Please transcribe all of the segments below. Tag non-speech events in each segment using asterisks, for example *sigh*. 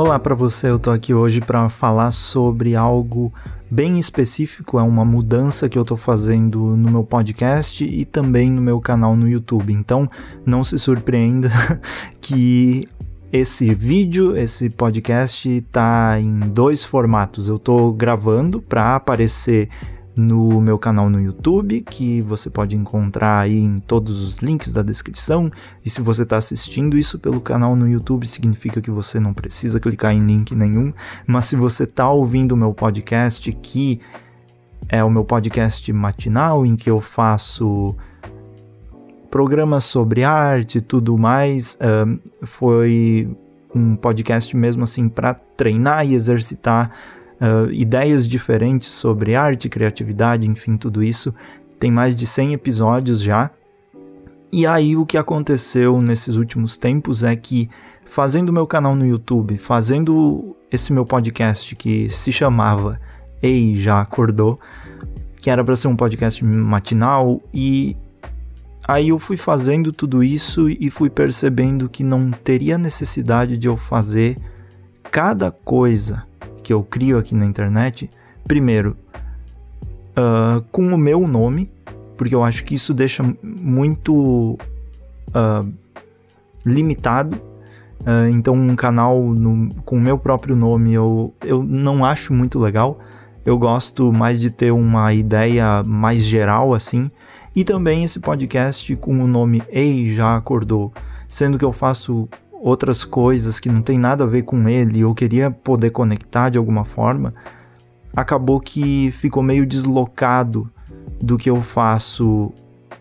Olá para você, eu tô aqui hoje para falar sobre algo bem específico, é uma mudança que eu tô fazendo no meu podcast e também no meu canal no YouTube. Então, não se surpreenda *laughs* que esse vídeo, esse podcast tá em dois formatos. Eu tô gravando para aparecer no meu canal no YouTube, que você pode encontrar aí em todos os links da descrição. E se você está assistindo isso pelo canal no YouTube, significa que você não precisa clicar em link nenhum. Mas se você está ouvindo o meu podcast, que é o meu podcast matinal, em que eu faço programas sobre arte e tudo mais, foi um podcast mesmo assim para treinar e exercitar uh, ideias diferentes sobre arte, criatividade, enfim, tudo isso. Tem mais de 100 episódios já. E aí o que aconteceu nesses últimos tempos é que fazendo meu canal no YouTube, fazendo esse meu podcast que se chamava Ei, já acordou, que era para ser um podcast matinal e aí eu fui fazendo tudo isso e fui percebendo que não teria necessidade de eu fazer cada coisa que eu crio aqui na internet, primeiro, uh, com o meu nome, porque eu acho que isso deixa muito uh, limitado. Uh, então, um canal no, com o meu próprio nome eu, eu não acho muito legal. Eu gosto mais de ter uma ideia mais geral assim. E também esse podcast com o nome Ei Já Acordou, sendo que eu faço outras coisas que não tem nada a ver com ele, eu queria poder conectar de alguma forma, acabou que ficou meio deslocado do que eu faço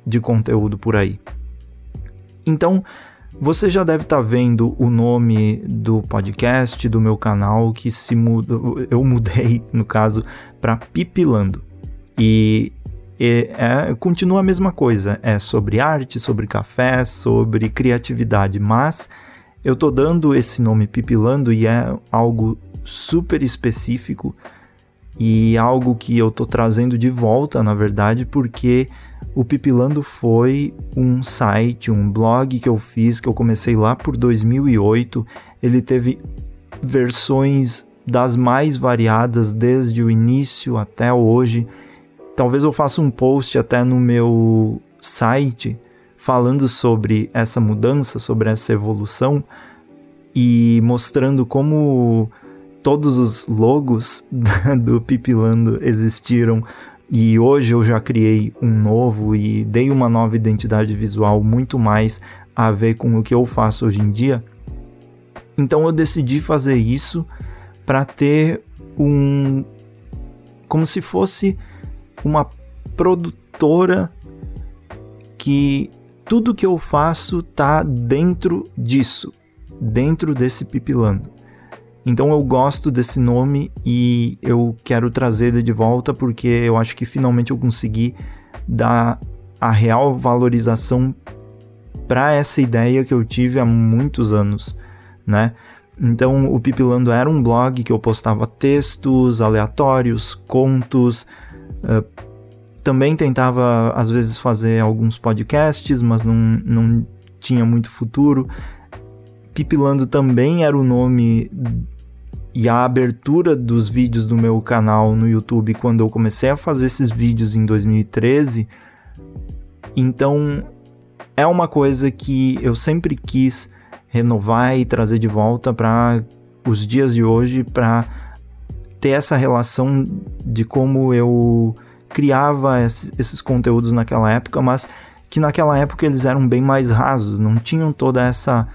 de conteúdo por aí. Então, você já deve estar tá vendo o nome do podcast, do meu canal, que se muda, eu mudei, *laughs* no caso, para Pipilando. E é, continua a mesma coisa, é sobre arte, sobre café, sobre criatividade, mas eu tô dando esse nome Pipilando e é algo super específico e algo que eu tô trazendo de volta, na verdade, porque o Pipilando foi um site, um blog que eu fiz, que eu comecei lá por 2008. Ele teve versões das mais variadas desde o início até hoje. Talvez eu faça um post até no meu site falando sobre essa mudança, sobre essa evolução e mostrando como todos os logos *laughs* do Pipilando existiram e hoje eu já criei um novo e dei uma nova identidade visual muito mais a ver com o que eu faço hoje em dia. Então eu decidi fazer isso para ter um como se fosse uma produtora que tudo que eu faço tá dentro disso, dentro desse pipilando. Então eu gosto desse nome e eu quero trazer ele de volta porque eu acho que finalmente eu consegui dar a real valorização para essa ideia que eu tive há muitos anos, né? Então o Pipilando era um blog que eu postava textos aleatórios, contos, uh, também tentava, às vezes, fazer alguns podcasts, mas não, não tinha muito futuro. Pipilando também era o nome e a abertura dos vídeos do meu canal no YouTube quando eu comecei a fazer esses vídeos em 2013. Então é uma coisa que eu sempre quis renovar e trazer de volta para os dias de hoje para ter essa relação de como eu criava esses conteúdos naquela época, mas que naquela época eles eram bem mais rasos, não tinham toda essa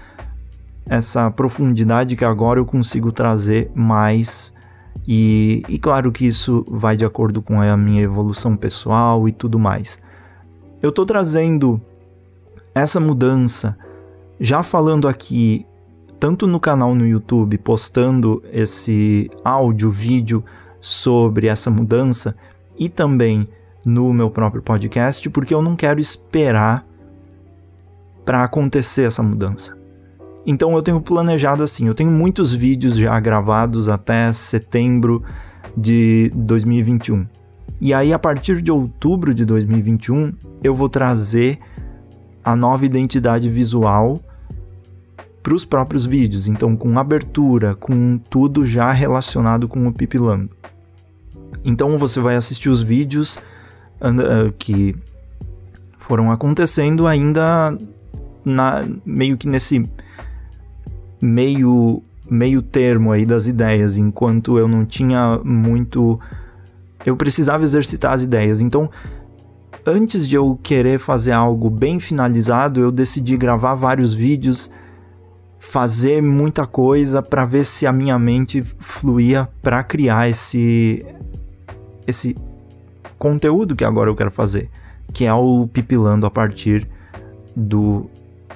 essa profundidade que agora eu consigo trazer mais e, e claro que isso vai de acordo com a minha evolução pessoal e tudo mais. Eu estou trazendo essa mudança já falando aqui tanto no canal no YouTube postando esse áudio, vídeo sobre essa mudança, e também no meu próprio podcast, porque eu não quero esperar para acontecer essa mudança. Então eu tenho planejado assim, eu tenho muitos vídeos já gravados até setembro de 2021. E aí a partir de outubro de 2021, eu vou trazer a nova identidade visual para os próprios vídeos, então com abertura, com tudo já relacionado com o Pipilando. Então você vai assistir os vídeos uh, que foram acontecendo ainda na, meio que nesse meio meio termo aí das ideias, enquanto eu não tinha muito eu precisava exercitar as ideias. Então, antes de eu querer fazer algo bem finalizado, eu decidi gravar vários vídeos, fazer muita coisa para ver se a minha mente fluía para criar esse esse conteúdo que agora eu quero fazer, que é o pipilando a partir do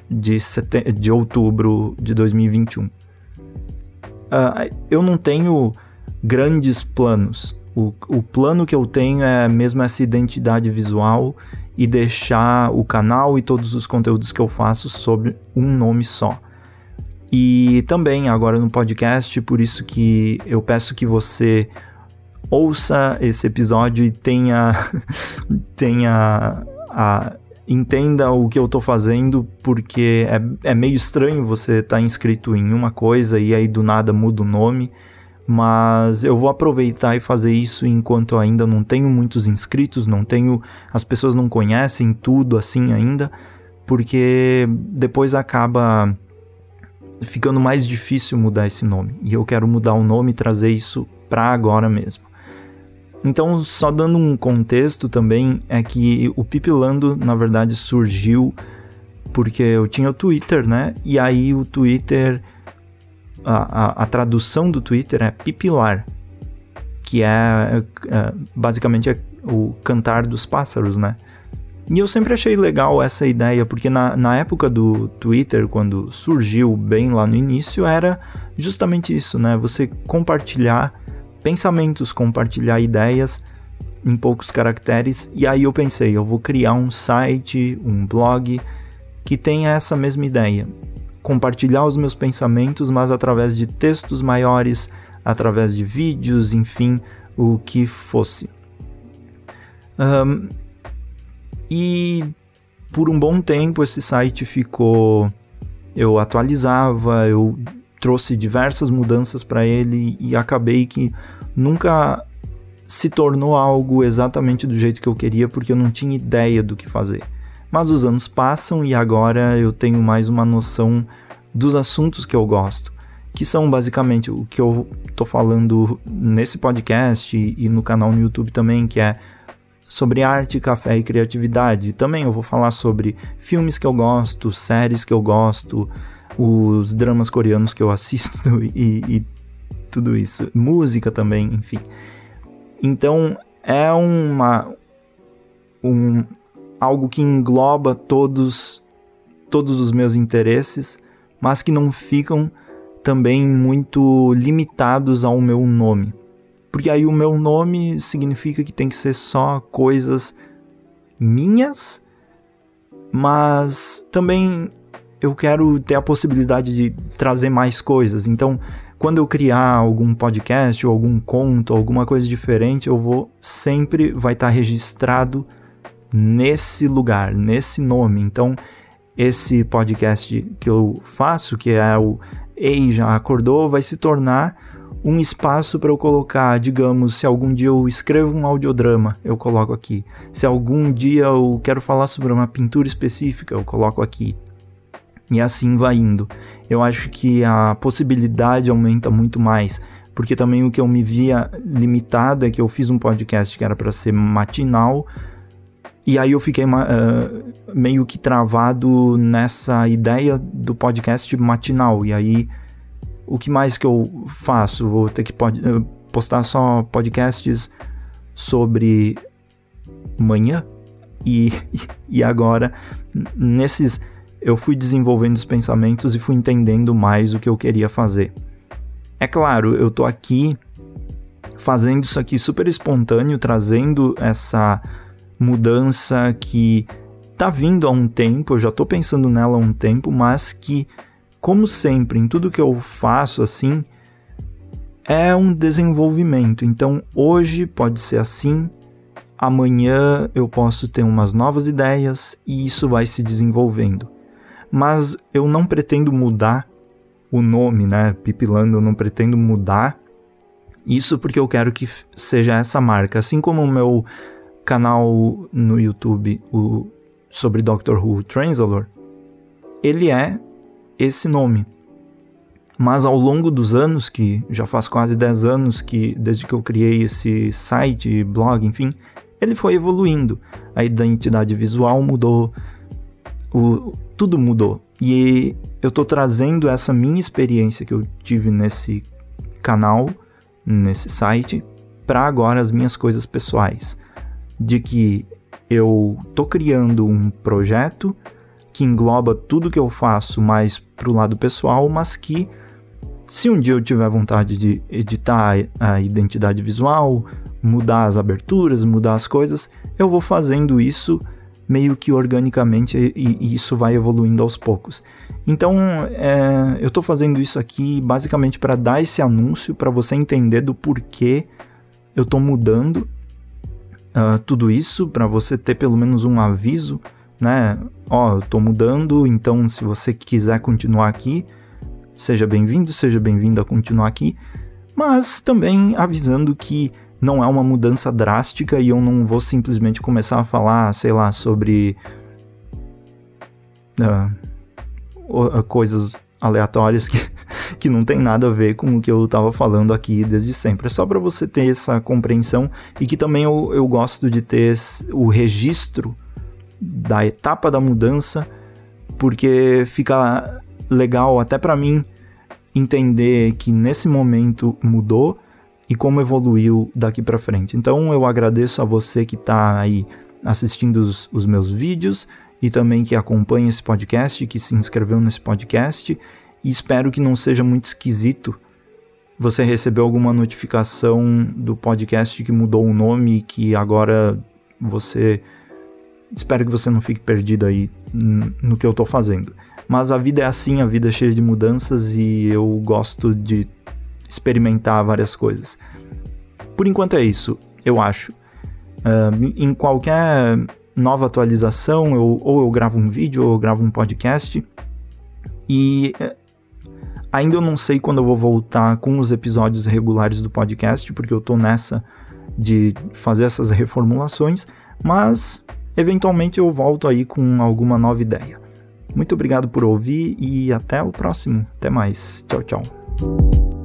de, set... de outubro de 2021. Uh, ah, eu não tenho grandes planos. O, o plano que eu tenho é mesmo essa identidade visual e deixar o canal e todos os conteúdos que eu faço sobre um nome só. E também agora no podcast, por isso que eu peço que você ouça esse episódio e tenha *laughs* tenha a entenda o que eu tô fazendo, porque é, é meio estranho você estar tá inscrito em uma coisa e aí do nada muda o nome. Mas eu vou aproveitar e fazer isso enquanto ainda não tenho muitos inscritos, não tenho. As pessoas não conhecem tudo assim ainda, porque depois acaba ficando mais difícil mudar esse nome. E eu quero mudar o nome e trazer isso para agora mesmo. Então, só dando um contexto também, é que o Pipilando, na verdade, surgiu porque eu tinha o Twitter, né? E aí o Twitter, a, a, a tradução do Twitter é pipilar, que é, é basicamente é o cantar dos pássaros, né? E eu sempre achei legal essa ideia, porque na, na época do Twitter, quando surgiu bem lá no início, era justamente isso, né? Você compartilhar pensamentos, compartilhar ideias em poucos caracteres. E aí eu pensei, eu vou criar um site, um blog que tenha essa mesma ideia. Compartilhar os meus pensamentos, mas através de textos maiores, através de vídeos, enfim, o que fosse. Um, e por um bom tempo esse site ficou. Eu atualizava, eu trouxe diversas mudanças para ele e acabei que nunca se tornou algo exatamente do jeito que eu queria porque eu não tinha ideia do que fazer. Mas os anos passam e agora eu tenho mais uma noção dos assuntos que eu gosto, que são basicamente o que eu tô falando nesse podcast e, no canal no YouTube também, que é sobre arte, café e criatividade. Também eu vou falar sobre filmes que eu gosto, séries que eu gosto, os dramas coreanos que eu assisto *laughs* e, e tudo isso. Música também, enfim. Então é uma um algo que engloba todos todos os meus interesses, mas que não ficam também muito limitados ao meu nome. Porque aí o meu nome significa que tem que ser só coisas minhas, mas também eu quero ter a possibilidade de trazer mais coisas. Então, quando eu criar algum podcast ou algum conto, alguma coisa diferente, eu vou sempre vai estar tá registrado nesse lugar, nesse nome. Então, esse podcast que eu faço, que é o Ei já acordou, vai se tornar um espaço para eu colocar, digamos, se algum dia eu escrevo um audiodrama, eu coloco aqui. Se algum dia eu quero falar sobre uma pintura específica, eu coloco aqui. E assim vai indo. Eu acho que a possibilidade aumenta muito mais, porque também o que eu me via limitado é que eu fiz um podcast que era para ser matinal, e aí eu fiquei uh, meio que travado nessa ideia do podcast matinal. E aí, o que mais que eu faço? Vou ter que pod postar só podcasts sobre manhã? E, *laughs* e agora, nesses eu fui desenvolvendo os pensamentos e fui entendendo mais o que eu queria fazer. É claro, eu tô aqui fazendo isso aqui super espontâneo, trazendo essa mudança que tá vindo há um tempo, eu já tô pensando nela há um tempo, mas que, como sempre, em tudo que eu faço assim, é um desenvolvimento. Então, hoje pode ser assim, amanhã eu posso ter umas novas ideias e isso vai se desenvolvendo mas eu não pretendo mudar o nome, né? Pipilando, eu não pretendo mudar. Isso porque eu quero que seja essa marca. Assim como o meu canal no YouTube o, sobre Doctor Who Translator, ele é esse nome. Mas ao longo dos anos, que já faz quase 10 anos que desde que eu criei esse site, blog, enfim, ele foi evoluindo. A identidade visual mudou, o, tudo mudou. E eu estou trazendo essa minha experiência que eu tive nesse canal, nesse site, para agora as minhas coisas pessoais. De que eu tô criando um projeto que engloba tudo que eu faço mais pro lado pessoal, mas que se um dia eu tiver vontade de editar a identidade visual, mudar as aberturas, mudar as coisas, eu vou fazendo isso meio que organicamente e, e isso vai evoluindo aos poucos. Então, é, eu estou fazendo isso aqui basicamente para dar esse anúncio para você entender do porquê eu estou mudando uh, tudo isso, para você ter pelo menos um aviso, né? Ó, oh, eu estou mudando, então se você quiser continuar aqui, seja bem-vindo, seja bem-vindo a continuar aqui, mas também avisando que não é uma mudança drástica e eu não vou simplesmente começar a falar, sei lá, sobre uh, coisas aleatórias que, *laughs* que não tem nada a ver com o que eu estava falando aqui desde sempre. É só para você ter essa compreensão e que também eu, eu gosto de ter o registro da etapa da mudança, porque fica legal até para mim entender que nesse momento mudou e como evoluiu daqui para frente. Então eu agradeço a você que está aí assistindo os, os, meus vídeos e também que acompanha esse podcast, que se inscreveu nesse podcast e espero que não seja muito esquisito você recebeu alguma notificação do podcast que mudou o nome e que agora você espero que você não fique perdido aí no que eu estou fazendo. Mas a vida é assim, a vida é cheia de mudanças e eu gosto de experimentar várias coisas. Por enquanto é isso, eu acho. Uh, em qualquer nova atualização, eu, ou eu gravo um vídeo ou eu gravo um podcast. E uh, ainda eu não sei quando eu vou voltar com os episódios regulares do podcast, porque eu tô nessa de fazer essas reformulações, mas eventualmente eu volto aí com alguma nova ideia. Muito obrigado por ouvir e até o próximo. Até mais. Tchau, tchau.